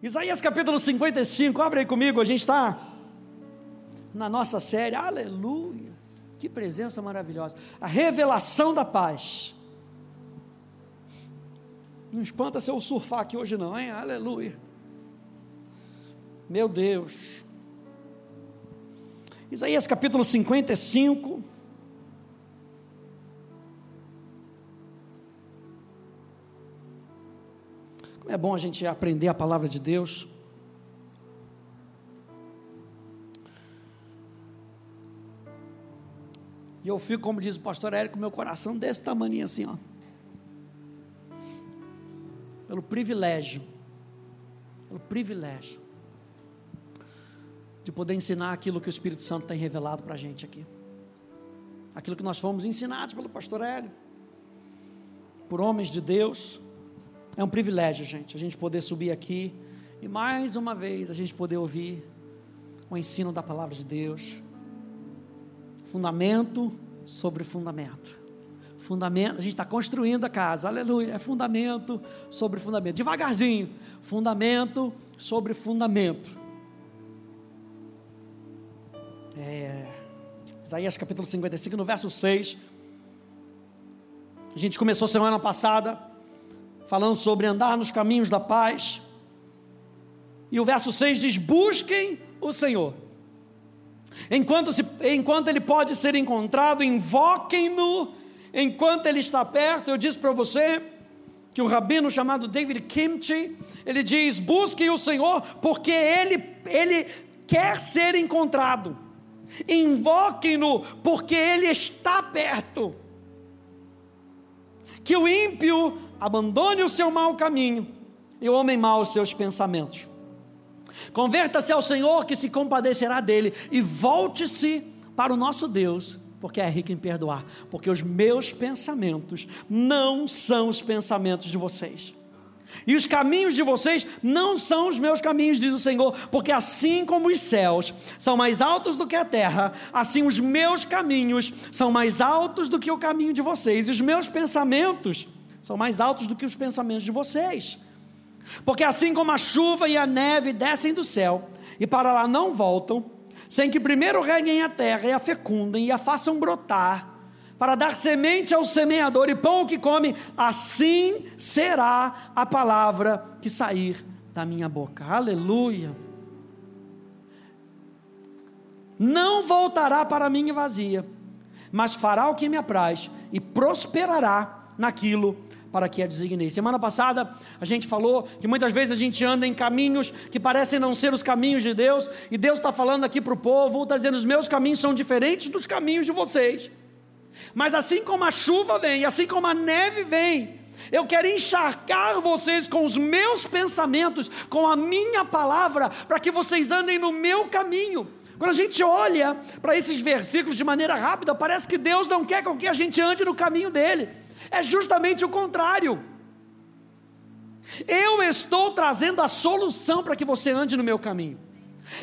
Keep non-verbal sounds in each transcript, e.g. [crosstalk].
Isaías capítulo 55, abre aí comigo, a gente está na nossa série, aleluia, que presença maravilhosa, a revelação da paz. Não espanta se eu surfar aqui hoje, não, hein? Aleluia. Meu Deus. Isaías capítulo 55. Como é bom a gente aprender a palavra de Deus. E eu fico, como diz o pastor Érico, meu coração desse tamanho assim, ó pelo privilégio, pelo privilégio de poder ensinar aquilo que o Espírito Santo tem revelado para a gente aqui. Aquilo que nós fomos ensinados pelo pastor Hélio, por homens de Deus. É um privilégio, gente, a gente poder subir aqui e mais uma vez a gente poder ouvir o ensino da palavra de Deus. Fundamento sobre fundamento. Fundamento, a gente está construindo a casa, aleluia, é fundamento sobre fundamento, devagarzinho, fundamento sobre fundamento. É, Isaías capítulo 55, no verso 6. A gente começou semana passada falando sobre andar nos caminhos da paz. E o verso 6 diz: Busquem o Senhor. Enquanto, se, enquanto ele pode ser encontrado, invoquem-no enquanto ele está perto, eu disse para você que um rabino chamado David Kimchi, ele diz: busque o Senhor, porque ele, ele quer ser encontrado. Invoquem-no, porque ele está perto. Que o ímpio abandone o seu mau caminho e o homem mau os seus pensamentos. Converta-se ao Senhor que se compadecerá dele e volte-se para o nosso Deus porque é rico em perdoar, porque os meus pensamentos não são os pensamentos de vocês. E os caminhos de vocês não são os meus caminhos, diz o Senhor, porque assim como os céus são mais altos do que a terra, assim os meus caminhos são mais altos do que o caminho de vocês, e os meus pensamentos são mais altos do que os pensamentos de vocês. Porque assim como a chuva e a neve descem do céu e para lá não voltam, sem que primeiro reguem a terra e a fecundem e a façam brotar, para dar semente ao semeador e pão que come, assim será a palavra que sair da minha boca. Aleluia. Não voltará para mim vazia, mas fará o que me apraz e prosperará naquilo para que a designei. Semana passada a gente falou que muitas vezes a gente anda em caminhos que parecem não ser os caminhos de Deus, e Deus está falando aqui para o povo, está dizendo: os meus caminhos são diferentes dos caminhos de vocês. Mas assim como a chuva vem, assim como a neve vem, eu quero encharcar vocês com os meus pensamentos, com a minha palavra, para que vocês andem no meu caminho. Quando a gente olha para esses versículos de maneira rápida, parece que Deus não quer com que a gente ande no caminho dele. É justamente o contrário. Eu estou trazendo a solução para que você ande no meu caminho.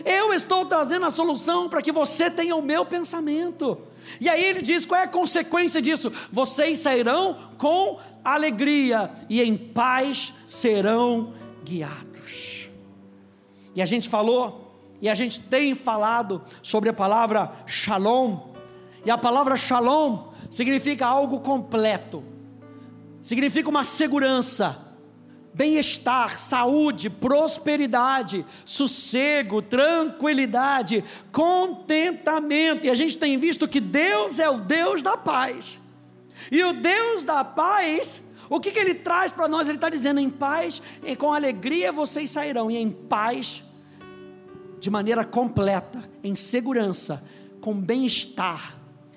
Eu estou trazendo a solução para que você tenha o meu pensamento. E aí ele diz: qual é a consequência disso? Vocês sairão com alegria e em paz serão guiados. E a gente falou, e a gente tem falado sobre a palavra shalom. E a palavra shalom significa algo completo, significa uma segurança, bem-estar, saúde, prosperidade, sossego, tranquilidade, contentamento. E a gente tem visto que Deus é o Deus da paz. E o Deus da paz, o que, que Ele traz para nós? Ele está dizendo: em paz, com alegria vocês sairão, e em paz, de maneira completa, em segurança, com bem-estar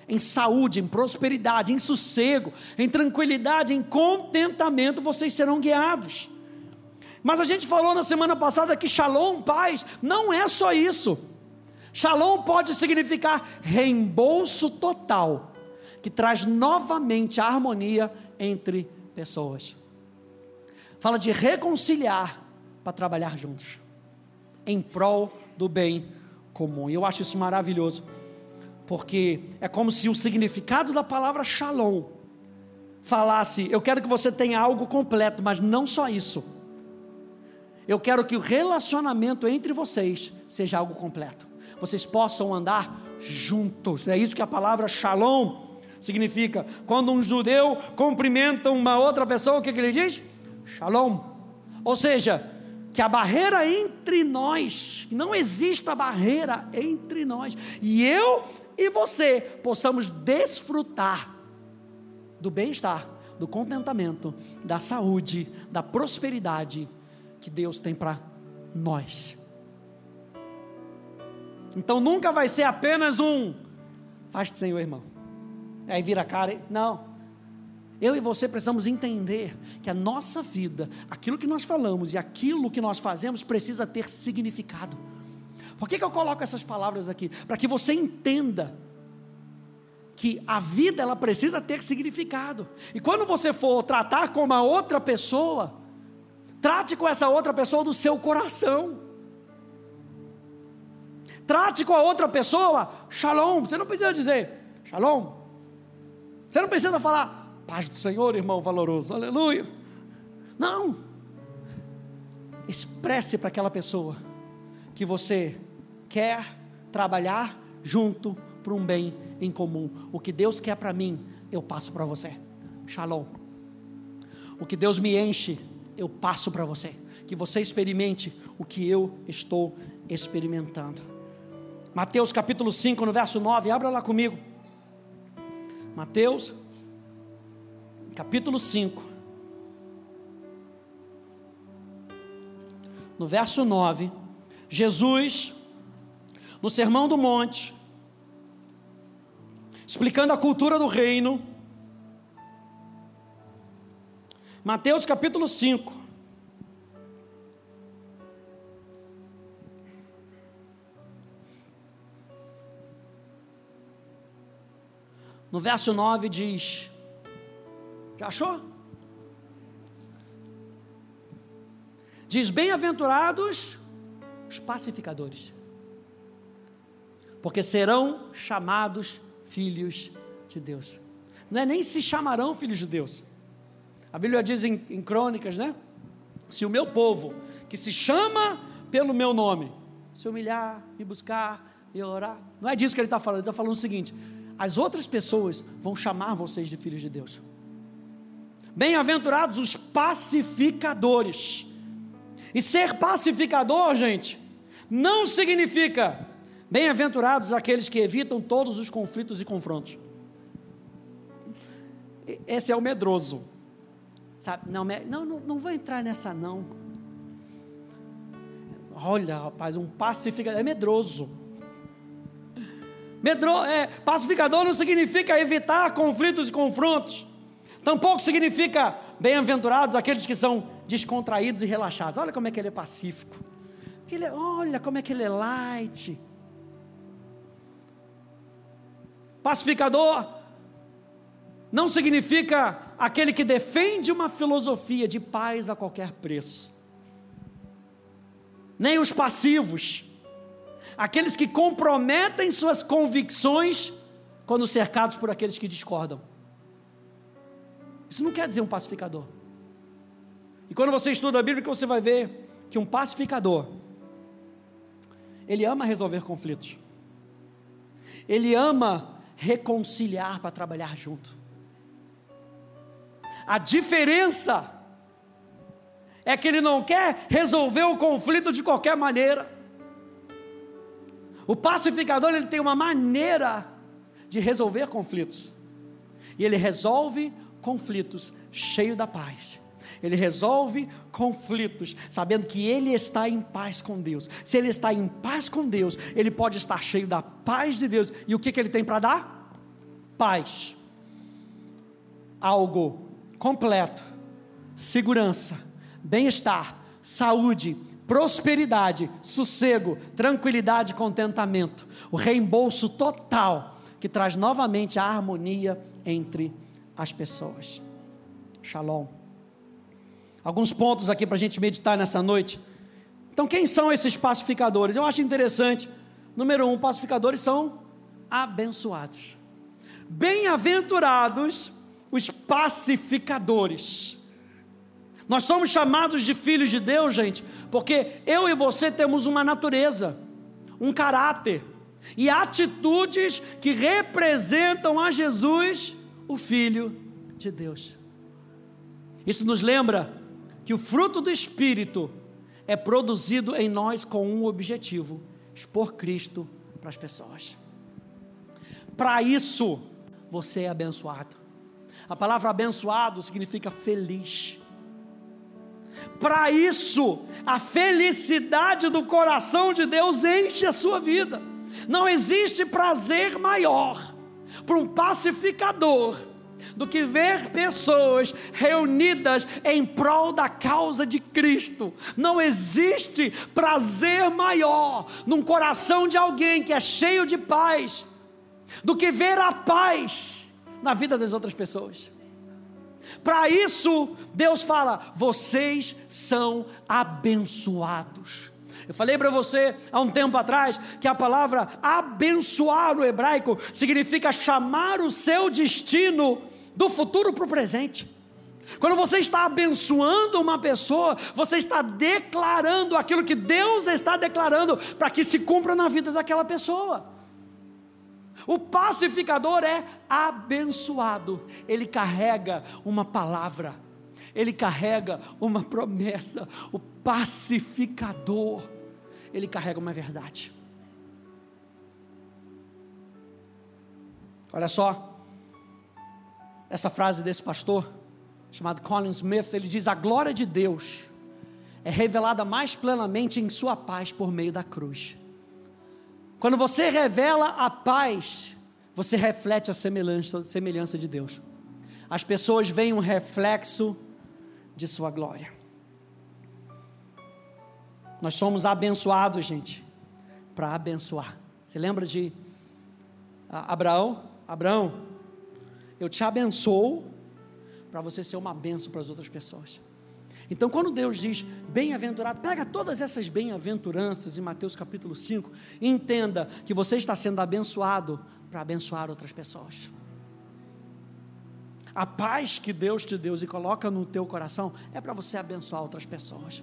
em saúde, em prosperidade, em sossego, em tranquilidade, em contentamento, vocês serão guiados. Mas a gente falou na semana passada que shalom, paz, não é só isso. Shalom pode significar reembolso total, que traz novamente a harmonia entre pessoas. Fala de reconciliar para trabalhar juntos, em prol do bem comum. E eu acho isso maravilhoso porque é como se o significado da palavra shalom falasse: eu quero que você tenha algo completo, mas não só isso. eu quero que o relacionamento entre vocês seja algo completo. Vocês possam andar juntos. É isso que a palavra shalom significa. Quando um judeu cumprimenta uma outra pessoa, o que, que ele diz? Shalom. Ou seja, que a barreira entre nós, não exista barreira entre nós, e eu e você possamos desfrutar do bem-estar, do contentamento, da saúde, da prosperidade que Deus tem para nós. Então nunca vai ser apenas um faz de Senhor, irmão. Aí vira a cara, não. Eu e você precisamos entender que a nossa vida, aquilo que nós falamos e aquilo que nós fazemos precisa ter significado. Por que, que eu coloco essas palavras aqui? Para que você entenda que a vida ela precisa ter significado. E quando você for tratar com uma outra pessoa, trate com essa outra pessoa do seu coração. Trate com a outra pessoa, shalom. Você não precisa dizer shalom. Você não precisa falar Paz do Senhor, irmão valoroso, aleluia. Não. Expresse para aquela pessoa que você quer trabalhar junto para um bem em comum. O que Deus quer para mim, eu passo para você. Shalom. O que Deus me enche, eu passo para você. Que você experimente o que eu estou experimentando. Mateus capítulo 5, no verso 9, abra lá comigo. Mateus capítulo 5, no verso 9, Jesus, no Sermão do Monte, explicando a cultura do reino, Mateus capítulo 5, no verso 9 diz: já achou? Diz: Bem-aventurados os pacificadores, porque serão chamados filhos de Deus. Não é nem se chamarão filhos de Deus. A Bíblia diz em, em Crônicas, né? Se o meu povo, que se chama pelo meu nome, se humilhar, me buscar e orar. Não é disso que ele está falando, ele está falando o seguinte: as outras pessoas vão chamar vocês de filhos de Deus. Bem-aventurados os pacificadores. E ser pacificador, gente, não significa bem-aventurados aqueles que evitam todos os conflitos e confrontos. Esse é o medroso. Sabe? Não, não, não, não vou entrar nessa não. Olha, rapaz, um pacificador é medroso. Medro, é, pacificador não significa evitar conflitos e confrontos. Tampouco significa bem-aventurados aqueles que são descontraídos e relaxados. Olha como é que ele é pacífico. Ele é, olha como é que ele é light. Pacificador não significa aquele que defende uma filosofia de paz a qualquer preço. Nem os passivos, aqueles que comprometem suas convicções quando cercados por aqueles que discordam. Isso não quer dizer um pacificador. E quando você estuda a Bíblia, você vai ver que um pacificador, ele ama resolver conflitos. Ele ama reconciliar para trabalhar junto. A diferença é que ele não quer resolver o conflito de qualquer maneira. O pacificador ele tem uma maneira de resolver conflitos. E ele resolve conflitos cheio da paz. Ele resolve conflitos, sabendo que ele está em paz com Deus. Se ele está em paz com Deus, ele pode estar cheio da paz de Deus. E o que, que ele tem para dar? Paz. Algo completo, segurança, bem-estar, saúde, prosperidade, sossego, tranquilidade, contentamento. O reembolso total que traz novamente a harmonia entre as pessoas. Shalom. Alguns pontos aqui para a gente meditar nessa noite. Então, quem são esses pacificadores? Eu acho interessante. Número um, pacificadores são abençoados. Bem-aventurados os pacificadores. Nós somos chamados de filhos de Deus, gente, porque eu e você temos uma natureza, um caráter e atitudes que representam a Jesus, o Filho de Deus. Isso nos lembra que o fruto do Espírito é produzido em nós com um objetivo: expor Cristo para as pessoas. Para isso, você é abençoado. A palavra abençoado significa feliz. Para isso, a felicidade do coração de Deus enche a sua vida. Não existe prazer maior para um pacificador do que ver pessoas reunidas em prol da causa de Cristo. Não existe prazer maior num coração de alguém que é cheio de paz do que ver a paz na vida das outras pessoas. Para isso, Deus fala: vocês são abençoados. Eu falei para você há um tempo atrás que a palavra abençoar no hebraico significa chamar o seu destino do futuro para o presente. Quando você está abençoando uma pessoa, você está declarando aquilo que Deus está declarando para que se cumpra na vida daquela pessoa. O pacificador é abençoado, ele carrega uma palavra, ele carrega uma promessa. O pacificador, ele carrega uma verdade. Olha só, essa frase desse pastor, chamado Colin Smith, ele diz: A glória de Deus é revelada mais plenamente em Sua paz por meio da cruz. Quando você revela a paz, você reflete a semelhança, semelhança de Deus. As pessoas veem um reflexo de Sua glória. Nós somos abençoados, gente, para abençoar. Você lembra de Abraão? Abraão, eu te abençoo para você ser uma benção para as outras pessoas. Então, quando Deus diz bem-aventurado, pega todas essas bem-aventuranças em Mateus capítulo 5 e entenda que você está sendo abençoado para abençoar outras pessoas. A paz que Deus te deu e coloca no teu coração é para você abençoar outras pessoas.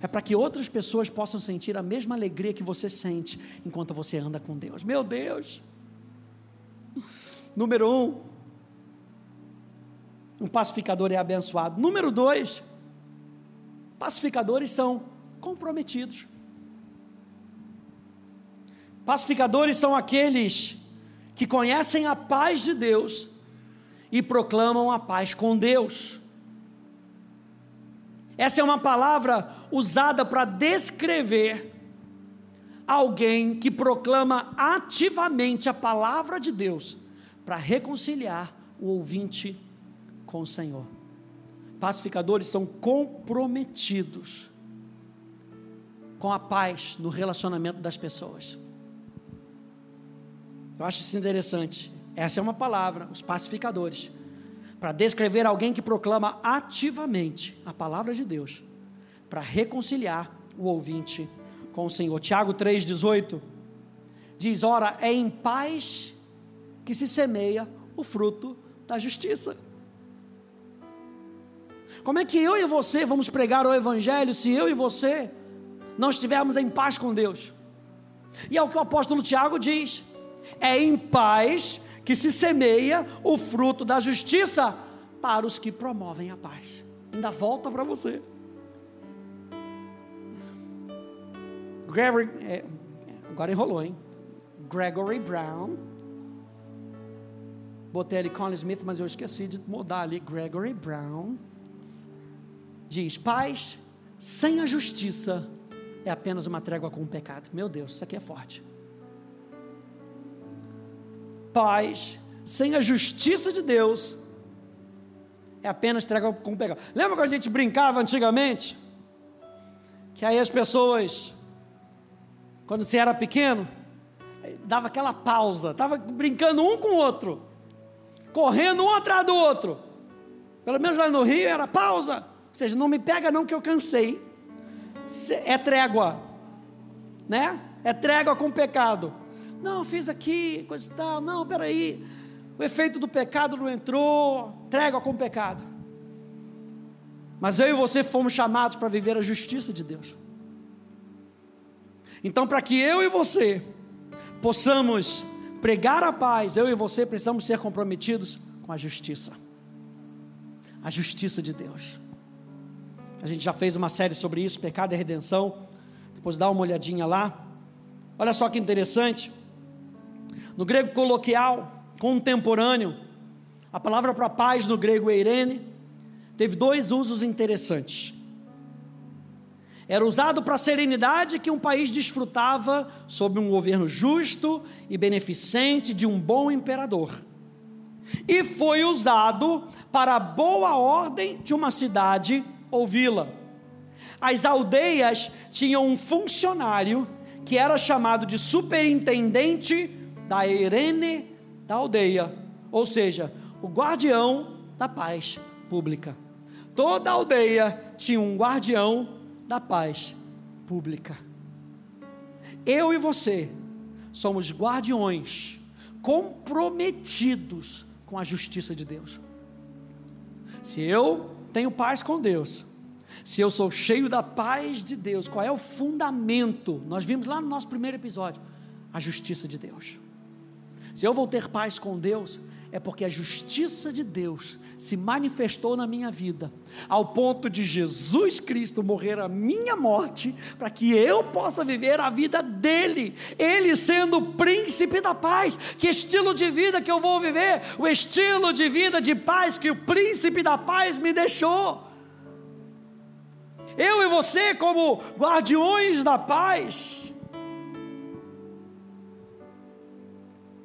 É para que outras pessoas possam sentir a mesma alegria que você sente enquanto você anda com Deus. Meu Deus! Número um, um pacificador é abençoado. Número dois, Pacificadores são comprometidos. Pacificadores são aqueles que conhecem a paz de Deus e proclamam a paz com Deus. Essa é uma palavra usada para descrever alguém que proclama ativamente a palavra de Deus para reconciliar o ouvinte com o Senhor pacificadores são comprometidos com a paz no relacionamento das pessoas. Eu acho isso interessante. Essa é uma palavra, os pacificadores, para descrever alguém que proclama ativamente a palavra de Deus, para reconciliar o ouvinte com o Senhor. Tiago 3,18 diz: Ora, é em paz que se semeia o fruto da justiça. Como é que eu e você vamos pregar o Evangelho se eu e você não estivermos em paz com Deus? E é o que o apóstolo Tiago diz: é em paz que se semeia o fruto da justiça para os que promovem a paz. Ainda volta para você. Gregory, é, agora enrolou, hein? Gregory Brown. Botei ali Colin Smith, mas eu esqueci de mudar ali. Gregory Brown diz: paz sem a justiça é apenas uma trégua com o pecado. Meu Deus, isso aqui é forte. Paz sem a justiça de Deus é apenas trégua com o pecado. Lembra quando a gente brincava antigamente? Que aí as pessoas, quando você era pequeno, dava aquela pausa, estava brincando um com o outro, correndo um atrás do outro. Pelo menos lá no Rio era pausa. Ou seja, não me pega não que eu cansei. É trégua, né? É trégua com pecado. Não, fiz aqui, coisa e tal. Não, peraí. O efeito do pecado não entrou. Trégua com pecado. Mas eu e você fomos chamados para viver a justiça de Deus. Então, para que eu e você possamos pregar a paz, eu e você precisamos ser comprometidos com a justiça. A justiça de Deus. A gente já fez uma série sobre isso, pecado e redenção. Depois dá uma olhadinha lá. Olha só que interessante. No grego coloquial, contemporâneo, a palavra para paz no grego eirene teve dois usos interessantes. Era usado para a serenidade que um país desfrutava sob um governo justo e beneficente de um bom imperador. E foi usado para a boa ordem de uma cidade ou vila. As aldeias tinham um funcionário que era chamado de superintendente da Irene da aldeia, ou seja, o guardião da paz pública. Toda aldeia tinha um guardião da paz pública. Eu e você somos guardiões comprometidos com a justiça de Deus. Se eu tenho paz com Deus, se eu sou cheio da paz de Deus, qual é o fundamento? Nós vimos lá no nosso primeiro episódio, a justiça de Deus. Se eu vou ter paz com Deus, é porque a justiça de Deus se manifestou na minha vida, ao ponto de Jesus Cristo morrer a minha morte, para que eu possa viver a vida dele, ele sendo o príncipe da paz. Que estilo de vida que eu vou viver? O estilo de vida de paz que o príncipe da paz me deixou. Eu e você, como guardiões da paz,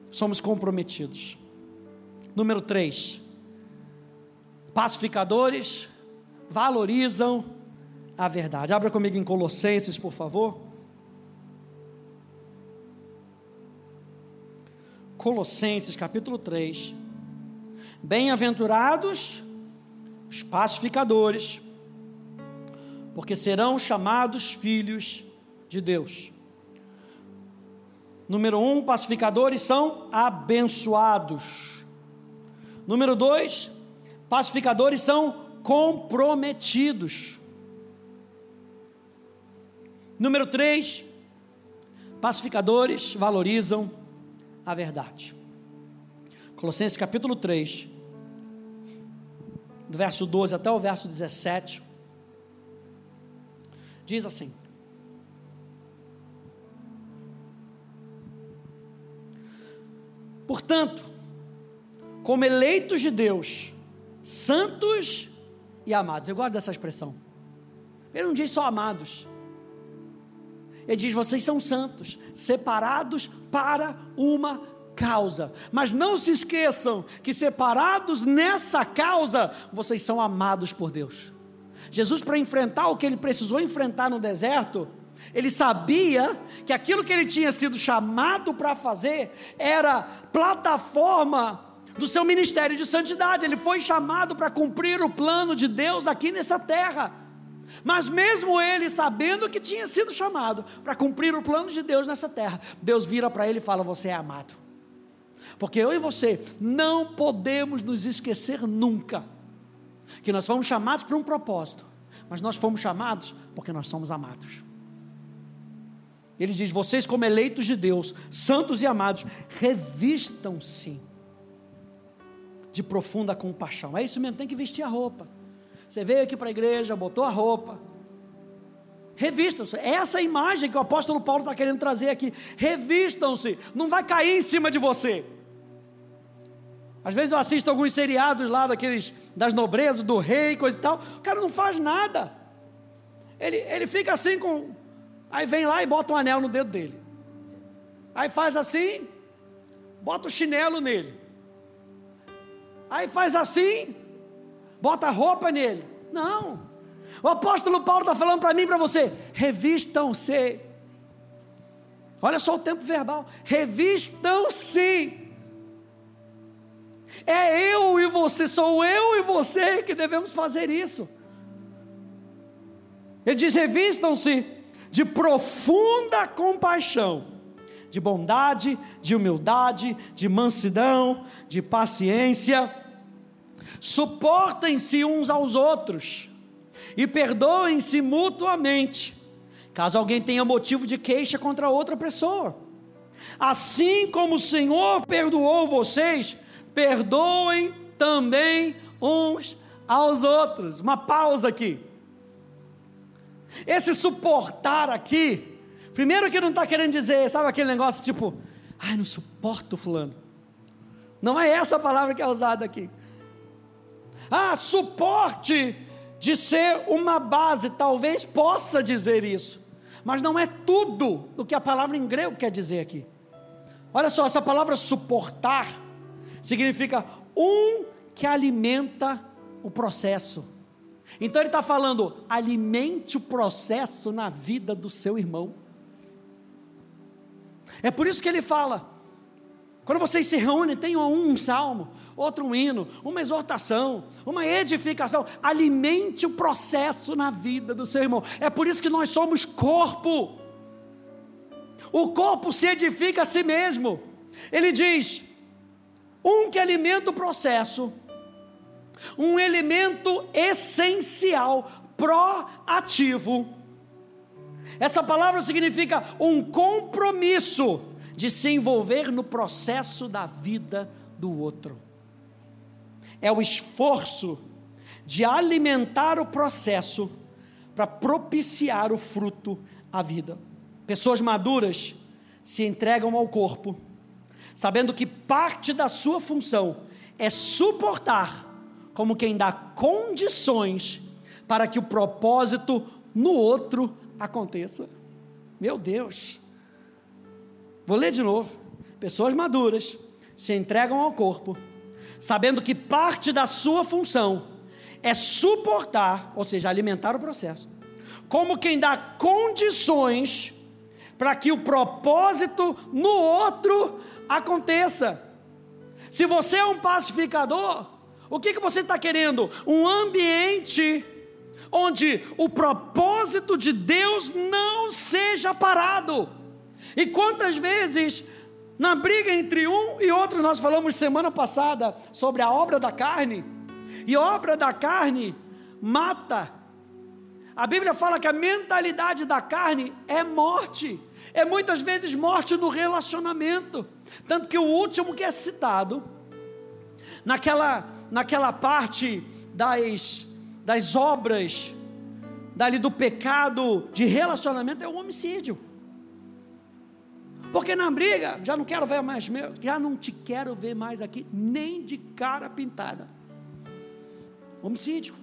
somos comprometidos. Número 3. Pacificadores valorizam a verdade. Abra comigo em Colossenses, por favor. Colossenses capítulo 3. Bem-aventurados os pacificadores, porque serão chamados filhos de Deus. Número um, pacificadores são abençoados. Número dois, pacificadores são comprometidos. Número três, pacificadores valorizam a verdade. Colossenses capítulo 3, do verso 12 até o verso 17, diz assim: Portanto, como eleitos de Deus, santos e amados. Eu gosto dessa expressão. Ele não diz só amados. Ele diz: vocês são santos, separados para uma causa. Mas não se esqueçam que separados nessa causa, vocês são amados por Deus. Jesus, para enfrentar o que ele precisou enfrentar no deserto, ele sabia que aquilo que ele tinha sido chamado para fazer era plataforma do seu ministério de santidade. Ele foi chamado para cumprir o plano de Deus aqui nessa terra. Mas mesmo ele sabendo que tinha sido chamado para cumprir o plano de Deus nessa terra, Deus vira para ele e fala: Você é amado. Porque eu e você não podemos nos esquecer nunca que nós fomos chamados para um propósito, mas nós fomos chamados porque nós somos amados. Ele diz: Vocês, como eleitos de Deus, santos e amados, revistam-se de profunda compaixão. É isso mesmo, tem que vestir a roupa. Você veio aqui para a igreja, botou a roupa. Revistam-se. É essa imagem que o apóstolo Paulo está querendo trazer aqui. Revistam-se. Não vai cair em cima de você. Às vezes eu assisto alguns seriados lá daqueles das nobrezas, do rei, coisa e tal. O cara não faz nada. Ele, ele fica assim com. Aí vem lá e bota um anel no dedo dele. Aí faz assim, bota o chinelo nele. Aí faz assim, bota roupa nele. Não. O apóstolo Paulo está falando para mim e para você: revistam-se. Olha só o tempo verbal: revistam-se. É eu e você, sou eu e você que devemos fazer isso. Ele diz: revistam-se de profunda compaixão de bondade, de humildade, de mansidão, de paciência. Suportem-se uns aos outros, e perdoem-se mutuamente, caso alguém tenha motivo de queixa contra outra pessoa. Assim como o Senhor perdoou vocês, perdoem também uns aos outros. Uma pausa aqui. Esse suportar aqui, primeiro que não está querendo dizer, sabe aquele negócio tipo, ai, não suporto fulano. Não é essa a palavra que é usada aqui. Ah, suporte de ser uma base, talvez possa dizer isso, mas não é tudo o que a palavra em grego quer dizer aqui. Olha só, essa palavra suportar significa um que alimenta o processo. Então ele está falando, alimente o processo na vida do seu irmão. É por isso que ele fala, quando vocês se reúnem, tenham um salmo, outro um hino, uma exortação, uma edificação. Alimente o processo na vida do seu irmão. É por isso que nós somos corpo. O corpo se edifica a si mesmo. Ele diz: um que alimenta o processo, um elemento essencial, proativo. Essa palavra significa um compromisso de se envolver no processo da vida do outro. É o esforço de alimentar o processo para propiciar o fruto à vida. Pessoas maduras se entregam ao corpo, sabendo que parte da sua função é suportar, como quem dá condições para que o propósito no outro aconteça. Meu Deus! Vou ler de novo. Pessoas maduras se entregam ao corpo, sabendo que parte da sua função é suportar, ou seja, alimentar o processo, como quem dá condições para que o propósito no outro aconteça. Se você é um pacificador, o que, que você está querendo? Um ambiente onde o propósito de Deus não seja parado. E quantas vezes, na briga entre um e outro, nós falamos semana passada sobre a obra da carne, e obra da carne mata. A Bíblia fala que a mentalidade da carne é morte, é muitas vezes morte no relacionamento. Tanto que o último que é citado, naquela, naquela parte das, das obras, dali do pecado de relacionamento, é o homicídio. Porque na briga, já não quero ver mais meu, já não te quero ver mais aqui, nem de cara pintada. Homicídio.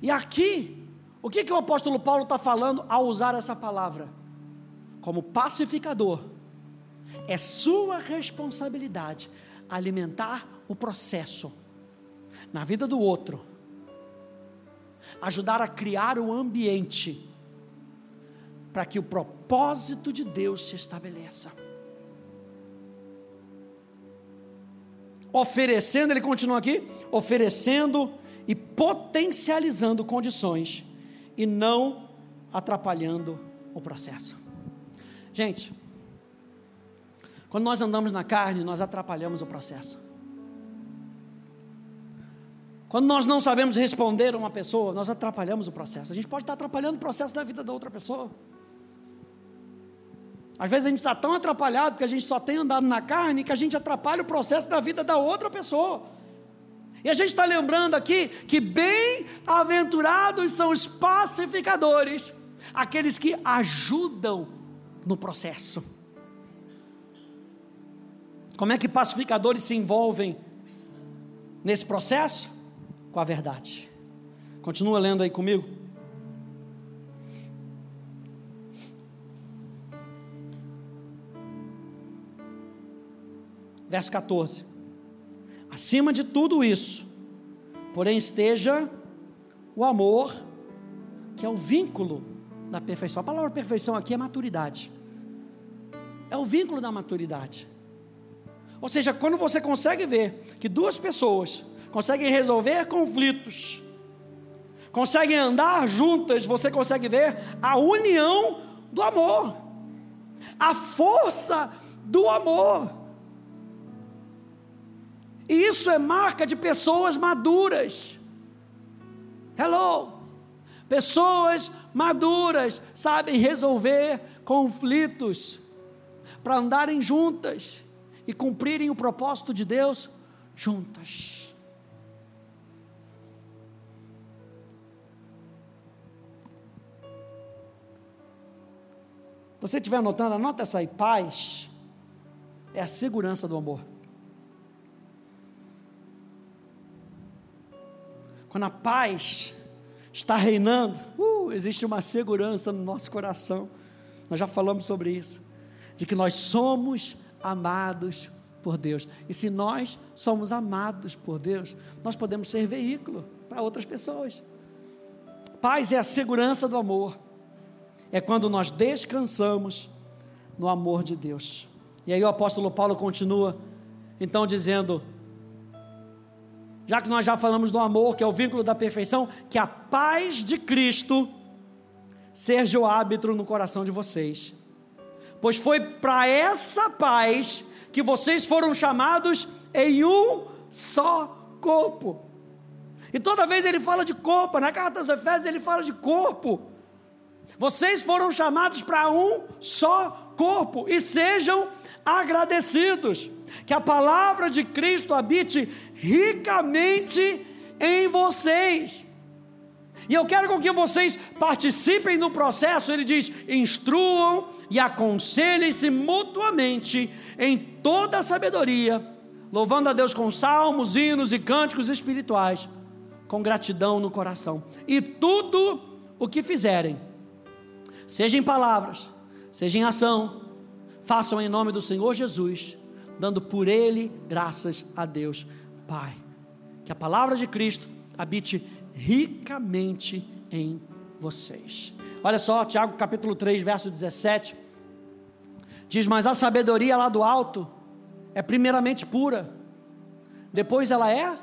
E aqui, o que, que o apóstolo Paulo está falando ao usar essa palavra? Como pacificador, é sua responsabilidade alimentar o processo na vida do outro, ajudar a criar o ambiente para que o propósito de Deus se estabeleça. Oferecendo, ele continua aqui, oferecendo e potencializando condições e não atrapalhando o processo. Gente, quando nós andamos na carne, nós atrapalhamos o processo. Quando nós não sabemos responder a uma pessoa, nós atrapalhamos o processo. A gente pode estar atrapalhando o processo da vida da outra pessoa. Às vezes a gente está tão atrapalhado porque a gente só tem andado na carne que a gente atrapalha o processo da vida da outra pessoa. E a gente está lembrando aqui que bem-aventurados são os pacificadores, aqueles que ajudam no processo. Como é que pacificadores se envolvem nesse processo? Com a verdade. Continua lendo aí comigo. Verso 14. Acima de tudo isso, porém esteja o amor, que é o vínculo da perfeição. A palavra perfeição aqui é maturidade. É o vínculo da maturidade. Ou seja, quando você consegue ver que duas pessoas conseguem resolver conflitos, conseguem andar juntas, você consegue ver a união do amor, a força do amor. E isso é marca de pessoas maduras. Hello! Pessoas maduras sabem resolver conflitos para andarem juntas e cumprirem o propósito de Deus juntas. Você estiver anotando, anota essa aí: paz é a segurança do amor. Quando a paz está reinando, uh, existe uma segurança no nosso coração. Nós já falamos sobre isso, de que nós somos amados por Deus. E se nós somos amados por Deus, nós podemos ser veículo para outras pessoas. Paz é a segurança do amor. É quando nós descansamos no amor de Deus. E aí o apóstolo Paulo continua, então dizendo: já que nós já falamos do amor, que é o vínculo da perfeição, que a paz de Cristo seja o árbitro no coração de vocês. Pois foi para essa paz que vocês foram chamados em um só corpo. E toda vez ele fala de corpo, na carta aos Efésios ele fala de corpo. Vocês foram chamados para um só corpo e sejam agradecidos. Que a palavra de Cristo habite ricamente em vocês. E eu quero com que vocês participem do processo. Ele diz: instruam e aconselhem-se mutuamente em toda a sabedoria, louvando a Deus com salmos, hinos e cânticos espirituais, com gratidão no coração. E tudo o que fizerem, seja em palavras, seja em ação, façam em nome do Senhor Jesus, dando por Ele graças a Deus, Pai. Que a palavra de Cristo habite ricamente em vocês. Olha só, Tiago capítulo 3, verso 17. Diz: Mas a sabedoria lá do alto é primeiramente pura, depois ela é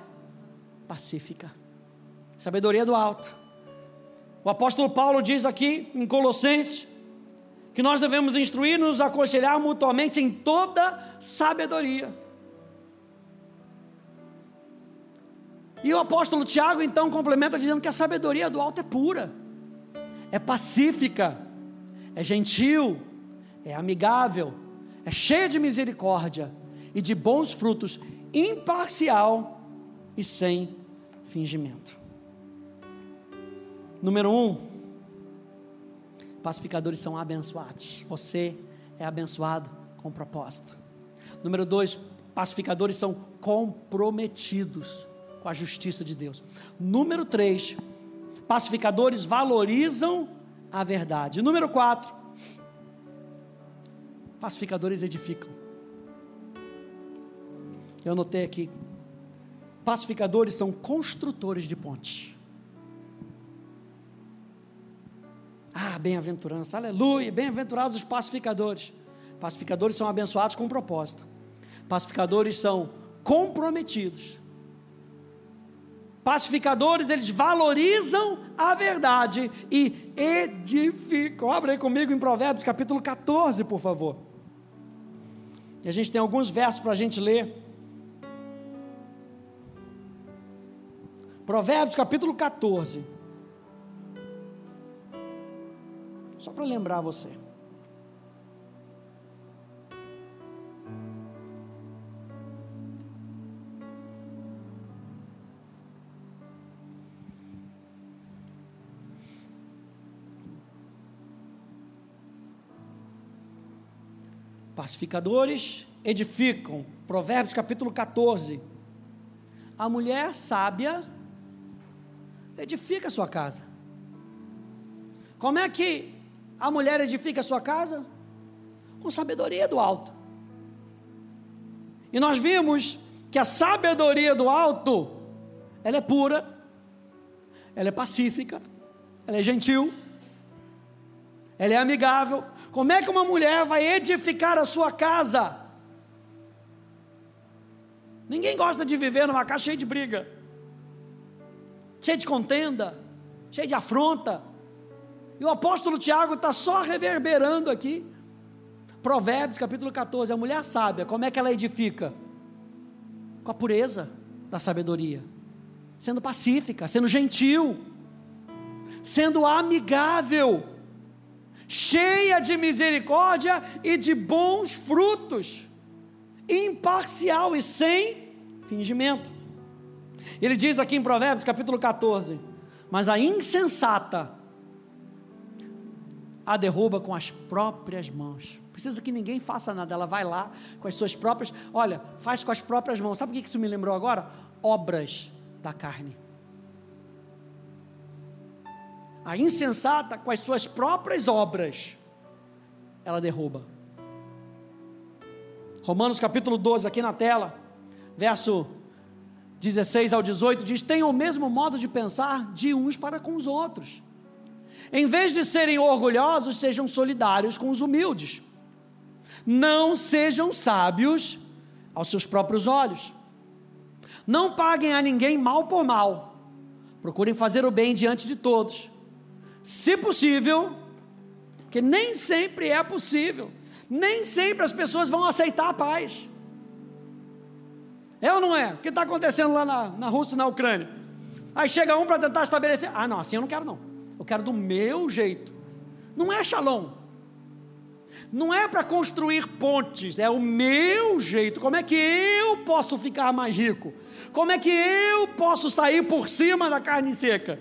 pacífica. Sabedoria do alto. O apóstolo Paulo diz aqui em Colossenses que nós devemos instruir, nos aconselhar mutuamente em toda sabedoria. E o apóstolo Tiago então complementa dizendo que a sabedoria do alto é pura, é pacífica, é gentil, é amigável, é cheia de misericórdia e de bons frutos, imparcial e sem fingimento. Número um, pacificadores são abençoados. Você é abençoado com propósito. Número dois, pacificadores são comprometidos com a justiça de Deus. Número 3, pacificadores valorizam a verdade. Número 4, pacificadores edificam. Eu anotei aqui. Pacificadores são construtores de pontes. Ah, bem-aventurança, aleluia, bem-aventurados os pacificadores. Pacificadores são abençoados com propósito. Pacificadores são comprometidos Pacificadores, eles valorizam a verdade e edificam. Abre aí comigo em Provérbios capítulo 14, por favor. E a gente tem alguns versos para a gente ler. Provérbios capítulo 14. Só para lembrar você. Pacificadores edificam. Provérbios capítulo 14. A mulher sábia edifica a sua casa. Como é que a mulher edifica a sua casa? Com sabedoria do alto. E nós vimos que a sabedoria do alto, ela é pura, ela é pacífica, ela é gentil, ela é amigável, como é que uma mulher vai edificar a sua casa? Ninguém gosta de viver numa casa cheia de briga, cheia de contenda, cheia de afronta. E o apóstolo Tiago está só reverberando aqui. Provérbios capítulo 14, a mulher sábia, como é que ela edifica? Com a pureza da sabedoria, sendo pacífica, sendo gentil, sendo amigável, cheia de misericórdia e de bons frutos, imparcial e sem fingimento. Ele diz aqui em Provérbios capítulo 14: Mas a insensata a derruba com as próprias mãos. Precisa que ninguém faça nada, ela vai lá com as suas próprias, olha, faz com as próprias mãos. Sabe o que isso me lembrou agora? Obras da carne. A insensata, com as suas próprias obras, ela derruba. Romanos capítulo 12, aqui na tela, verso 16 ao 18, diz: Tenham o mesmo modo de pensar de uns para com os outros. Em vez de serem orgulhosos, sejam solidários com os humildes. Não sejam sábios aos seus próprios olhos. Não paguem a ninguém mal por mal. Procurem fazer o bem diante de todos. Se possível, que nem sempre é possível, nem sempre as pessoas vão aceitar a paz. É ou não é? O que está acontecendo lá na, na Rússia na Ucrânia? Aí chega um para tentar estabelecer. Ah, não, assim eu não quero não. Eu quero do meu jeito. Não é shalom. Não é para construir pontes, é o meu jeito. Como é que eu posso ficar mais rico? Como é que eu posso sair por cima da carne seca?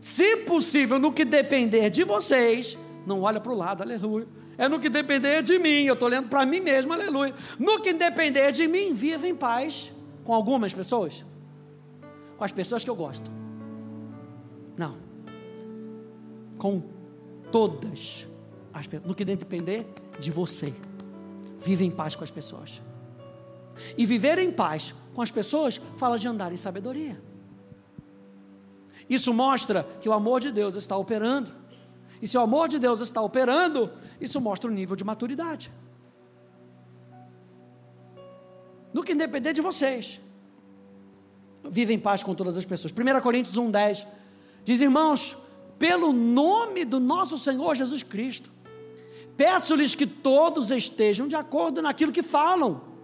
Se possível, no que depender de vocês, não olha para o lado, aleluia. É no que depender de mim, eu estou lendo para mim mesmo, aleluia. No que depender de mim, viva em paz com algumas pessoas, com as pessoas que eu gosto. Não. Com todas as pessoas. No que depender de você. Vive em paz com as pessoas. E viver em paz com as pessoas fala de andar em sabedoria. Isso mostra que o amor de Deus está operando. E se o amor de Deus está operando, isso mostra o nível de maturidade. No que depender de vocês. Vive em paz com todas as pessoas. 1 Coríntios 1,10 Diz, irmãos, pelo nome do nosso Senhor Jesus Cristo, peço-lhes que todos estejam de acordo naquilo que falam,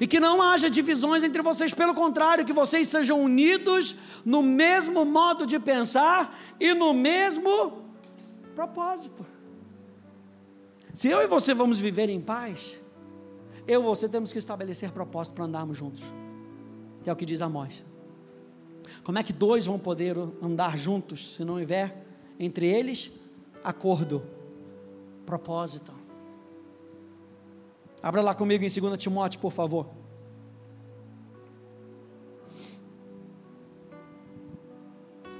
e que não haja divisões entre vocês, pelo contrário, que vocês sejam unidos no mesmo modo de pensar e no mesmo propósito. Se eu e você vamos viver em paz, eu e você temos que estabelecer propósito para andarmos juntos, que é o que diz Amós. Como é que dois vão poder andar juntos se não houver entre eles acordo, propósito? Abra lá comigo em 2 Timóteo, por favor.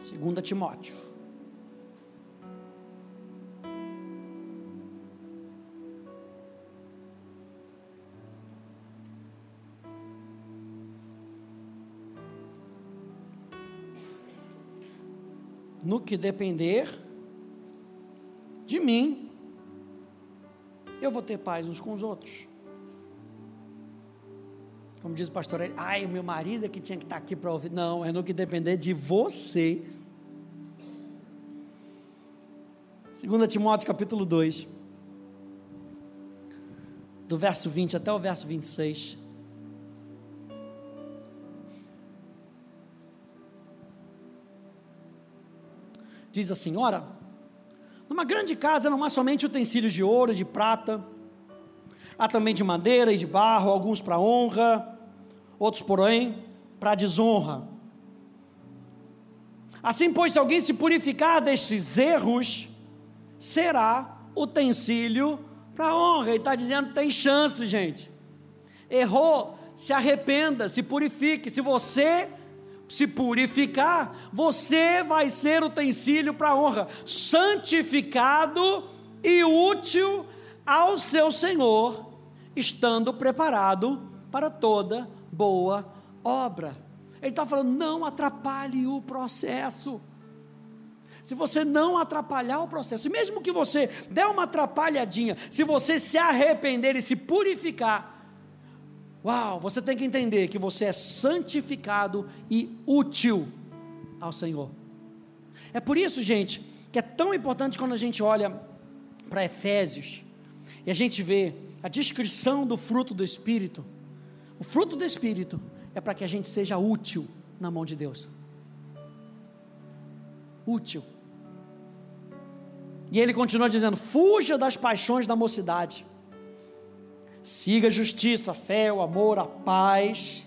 Segunda Timóteo. Que depender de mim, eu vou ter paz uns com os outros. Como diz o pastor, ai, meu marido é que tinha que estar aqui para ouvir. Não, é no que depender de você. 2 Timóteo capítulo 2, do verso 20 até o verso 26. Diz assim: Ora, numa grande casa não há somente utensílios de ouro, de prata, há também de madeira e de barro, alguns para honra, outros, porém, para desonra. Assim, pois, se alguém se purificar destes erros, será utensílio para honra. Ele está dizendo: tem chance, gente. Errou, se arrependa, se purifique. Se você se purificar, você vai ser utensílio para honra, santificado e útil ao seu Senhor, estando preparado para toda boa obra. Ele está falando, não atrapalhe o processo. Se você não atrapalhar o processo, mesmo que você der uma atrapalhadinha, se você se arrepender e se purificar, Uau, você tem que entender que você é santificado e útil ao Senhor. É por isso, gente, que é tão importante quando a gente olha para Efésios e a gente vê a descrição do fruto do Espírito. O fruto do Espírito é para que a gente seja útil na mão de Deus. útil. E ele continua dizendo: fuja das paixões da mocidade, siga a justiça, a fé, o amor, a paz,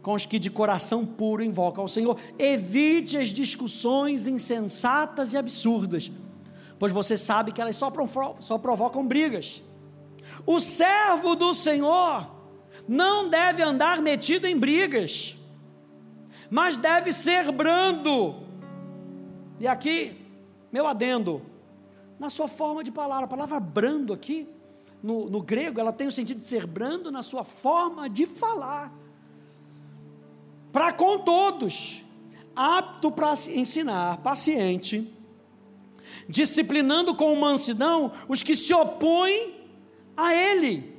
com os que de coração puro invocam ao Senhor. Evite as discussões insensatas e absurdas, pois você sabe que elas só, só provocam brigas. O servo do Senhor não deve andar metido em brigas, mas deve ser brando. E aqui, meu adendo, na sua forma de palavra, a palavra brando aqui, no, no grego, ela tem o sentido de ser brando na sua forma de falar, para com todos, apto para ensinar, paciente, disciplinando com mansidão os que se opõem a Ele,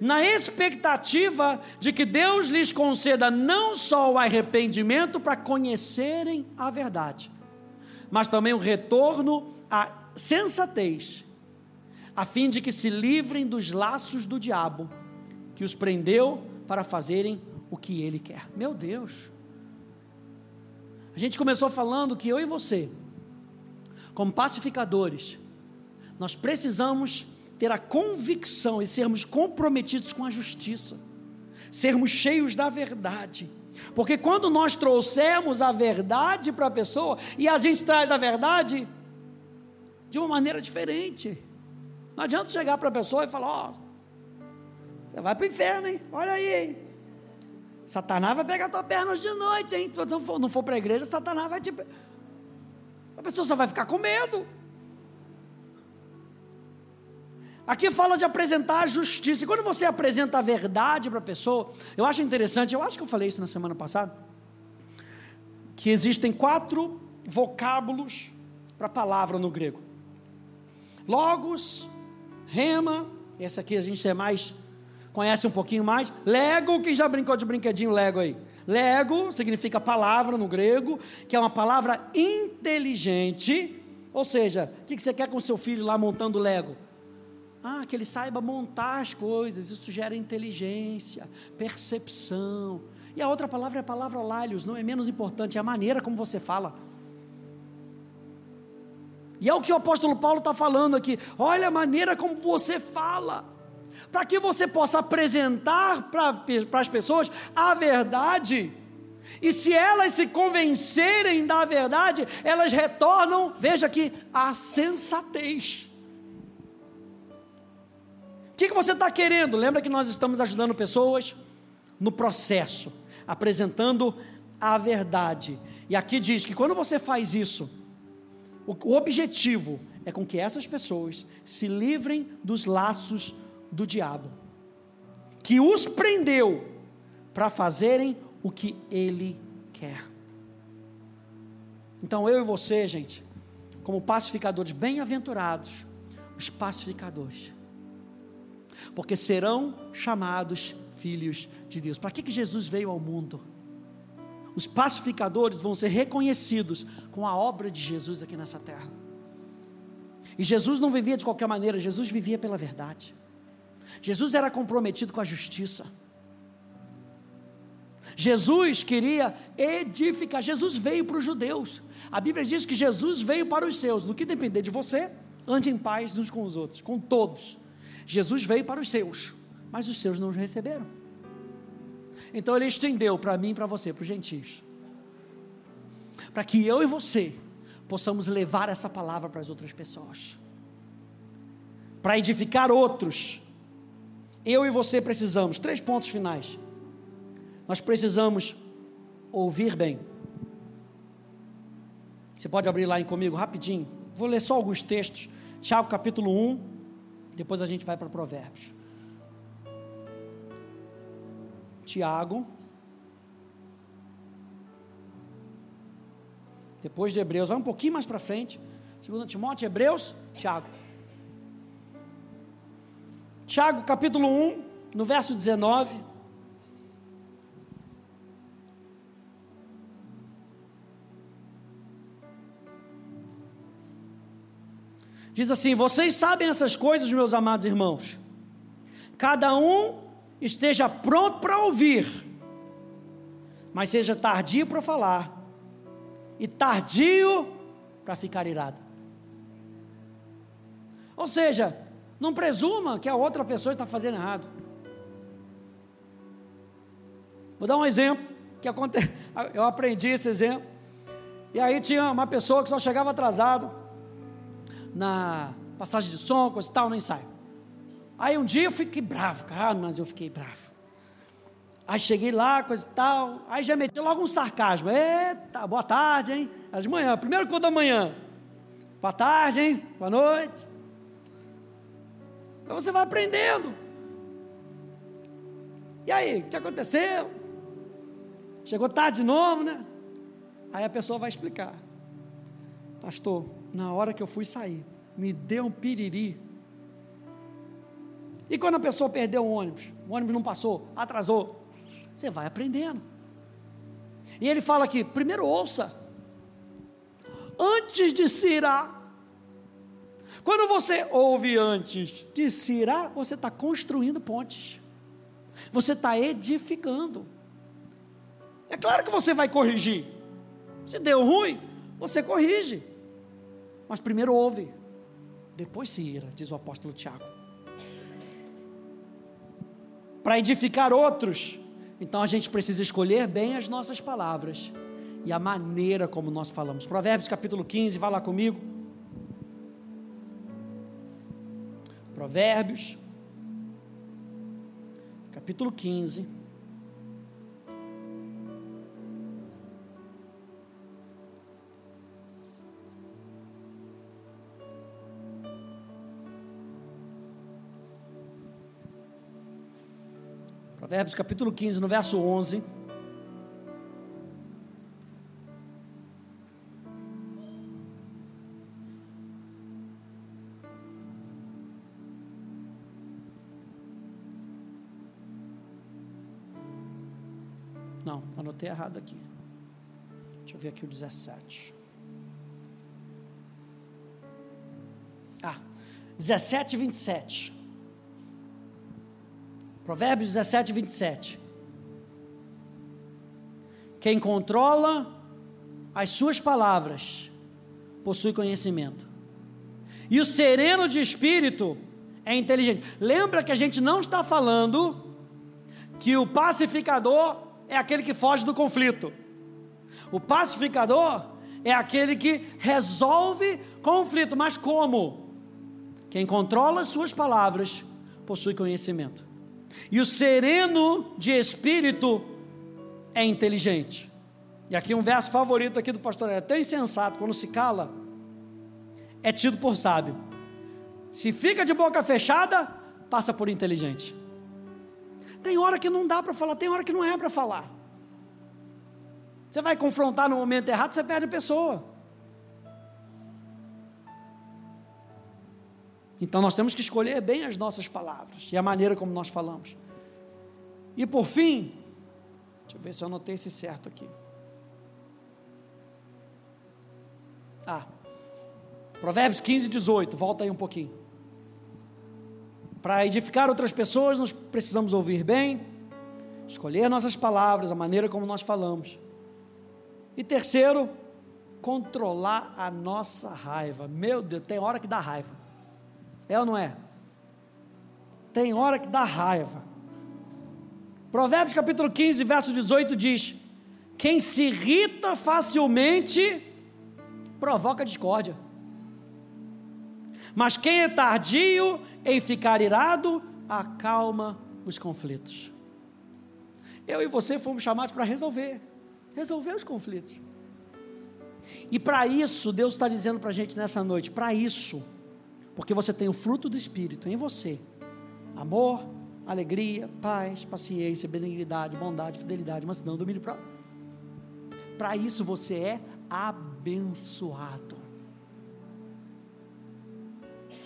na expectativa de que Deus lhes conceda não só o arrependimento para conhecerem a verdade, mas também o retorno à sensatez, a fim de que se livrem dos laços do diabo, que os prendeu para fazerem o que ele quer. Meu Deus! A gente começou falando que eu e você, como pacificadores, nós precisamos ter a convicção e sermos comprometidos com a justiça, sermos cheios da verdade. Porque quando nós trouxermos a verdade para a pessoa, e a gente traz a verdade de uma maneira diferente, não adianta chegar para a pessoa e falar: Ó, você vai para o inferno, hein? Olha aí, hein? Satanás vai pegar tua perna hoje de noite, hein? Se tu não for para a igreja, Satanás vai te. A pessoa só vai ficar com medo. Aqui fala de apresentar a justiça. E quando você apresenta a verdade para a pessoa, eu acho interessante, eu acho que eu falei isso na semana passada, que existem quatro vocábulos para a palavra no grego: logos, rema, esse aqui a gente é mais conhece um pouquinho mais. Lego, que já brincou de brinquedinho Lego aí? Lego significa palavra no grego, que é uma palavra inteligente. Ou seja, o que você quer com seu filho lá montando Lego? Ah, que ele saiba montar as coisas, isso gera inteligência, percepção. E a outra palavra é a palavra lálios, não é menos importante, é a maneira como você fala. E é o que o apóstolo Paulo está falando aqui. Olha a maneira como você fala, para que você possa apresentar para as pessoas a verdade. E se elas se convencerem da verdade, elas retornam, veja aqui, a sensatez. O que, que você está querendo? Lembra que nós estamos ajudando pessoas no processo, apresentando a verdade. E aqui diz que quando você faz isso, o, objetivo é com que essas pessoas se livrem dos laços do diabo, que os prendeu para fazerem o que ele quer. Então eu e você, gente, como pacificadores bem-aventurados, os pacificadores porque serão chamados filhos de Deus. Para que, que Jesus veio ao mundo? Os pacificadores vão ser reconhecidos com a obra de Jesus aqui nessa terra. E Jesus não vivia de qualquer maneira, Jesus vivia pela verdade. Jesus era comprometido com a justiça. Jesus queria edificar. Jesus veio para os judeus. A Bíblia diz que Jesus veio para os seus. No que depender de você, ande em paz uns com os outros, com todos. Jesus veio para os seus, mas os seus não os receberam. Então ele estendeu para mim e para você, para os gentios. Para que eu e você possamos levar essa palavra para as outras pessoas. Para edificar outros. Eu e você precisamos, três pontos finais. Nós precisamos ouvir bem. Você pode abrir lá em comigo rapidinho. Vou ler só alguns textos. Tiago capítulo 1, depois a gente vai para Provérbios. Tiago. Depois de Hebreus, vai um pouquinho mais para frente. Segundo Timóteo, Hebreus, Tiago. Tiago, capítulo 1, no verso 19. Diz assim: Vocês sabem essas coisas, meus amados irmãos. Cada um esteja pronto para ouvir, mas seja tardio para falar, e tardio para ficar irado. Ou seja, não presuma que a outra pessoa está fazendo errado. Vou dar um exemplo que aconte... [laughs] eu aprendi esse exemplo. E aí tinha uma pessoa que só chegava atrasado na passagem de som, coisa e tal, no ensaio. Aí um dia eu fiquei bravo, cara, mas eu fiquei bravo. Aí cheguei lá, coisa e tal, aí já meteu logo um sarcasmo. Eita, boa tarde, hein? Era de manhã, primeiro culto da manhã. Boa tarde, hein? Boa noite. Então você vai aprendendo. E aí, o que aconteceu? Chegou tarde de novo, né? Aí a pessoa vai explicar. Pastor, na hora que eu fui sair, me deu um piriri. E quando a pessoa perdeu o ônibus, o ônibus não passou, atrasou, você vai aprendendo. E ele fala aqui: primeiro ouça, antes de se irar. Quando você ouve antes de se irar, você está construindo pontes, você está edificando. É claro que você vai corrigir. Se deu ruim, você corrige. Mas primeiro ouve, depois se ira, diz o apóstolo Tiago. Para edificar outros, então a gente precisa escolher bem as nossas palavras e a maneira como nós falamos. Provérbios capítulo 15, vá lá comigo. Provérbios, capítulo 15. Provérbios capítulo 15, no verso 11. Não, anotei errado aqui. Deixa eu ver aqui o 17. Ah, 17 e 27. Provérbios 17, 27. Quem controla as suas palavras possui conhecimento. E o sereno de espírito é inteligente. Lembra que a gente não está falando que o pacificador é aquele que foge do conflito. O pacificador é aquele que resolve conflito, mas como? Quem controla as suas palavras possui conhecimento. E o sereno de espírito é inteligente. E aqui um verso favorito aqui do pastor é tão insensato quando se cala, é tido por sábio. Se fica de boca fechada, passa por inteligente. Tem hora que não dá para falar, tem hora que não é para falar. Você vai confrontar no momento errado, você perde a pessoa. Então nós temos que escolher bem as nossas palavras e a maneira como nós falamos. E por fim, deixa eu ver se eu anotei esse certo aqui. Ah, Provérbios 15, 18, volta aí um pouquinho. Para edificar outras pessoas, nós precisamos ouvir bem, escolher nossas palavras, a maneira como nós falamos. E terceiro, controlar a nossa raiva. Meu Deus, tem hora que dá raiva. É ou não é? Tem hora que dá raiva. Provérbios capítulo 15, verso 18 diz: Quem se irrita facilmente provoca discórdia. Mas quem é tardio em ficar irado acalma os conflitos. Eu e você fomos chamados para resolver, resolver os conflitos. E para isso, Deus está dizendo para a gente nessa noite: para isso, porque você tem o fruto do Espírito em você: amor, alegria, paz, paciência, benignidade, bondade, fidelidade, mansidão, domínio próprio. Para isso você é abençoado.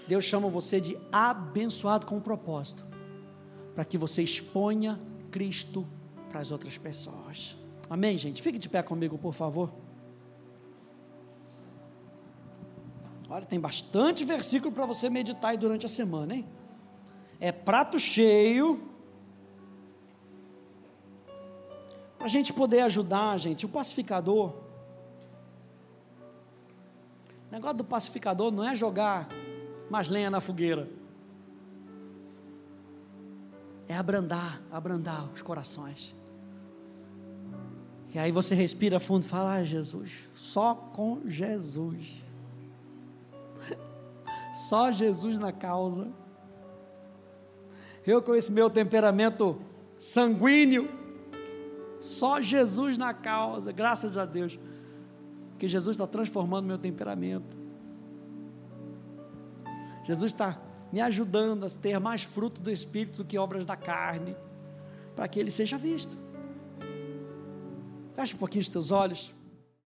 Deus chama você de abençoado com um propósito, para que você exponha Cristo para as outras pessoas. Amém, gente? Fique de pé comigo, por favor. Olha, tem bastante versículo para você meditar aí durante a semana, hein? É prato cheio. Para a gente poder ajudar, gente, o pacificador. negócio do pacificador não é jogar mais lenha na fogueira. É abrandar, abrandar os corações. E aí você respira fundo e fala: ah, Jesus, só com Jesus. Só Jesus na causa. Eu com esse meu temperamento sanguíneo, só Jesus na causa, graças a Deus, que Jesus está transformando meu temperamento. Jesus está me ajudando a ter mais fruto do Espírito do que obras da carne, para que Ele seja visto. Feche um pouquinho os teus olhos.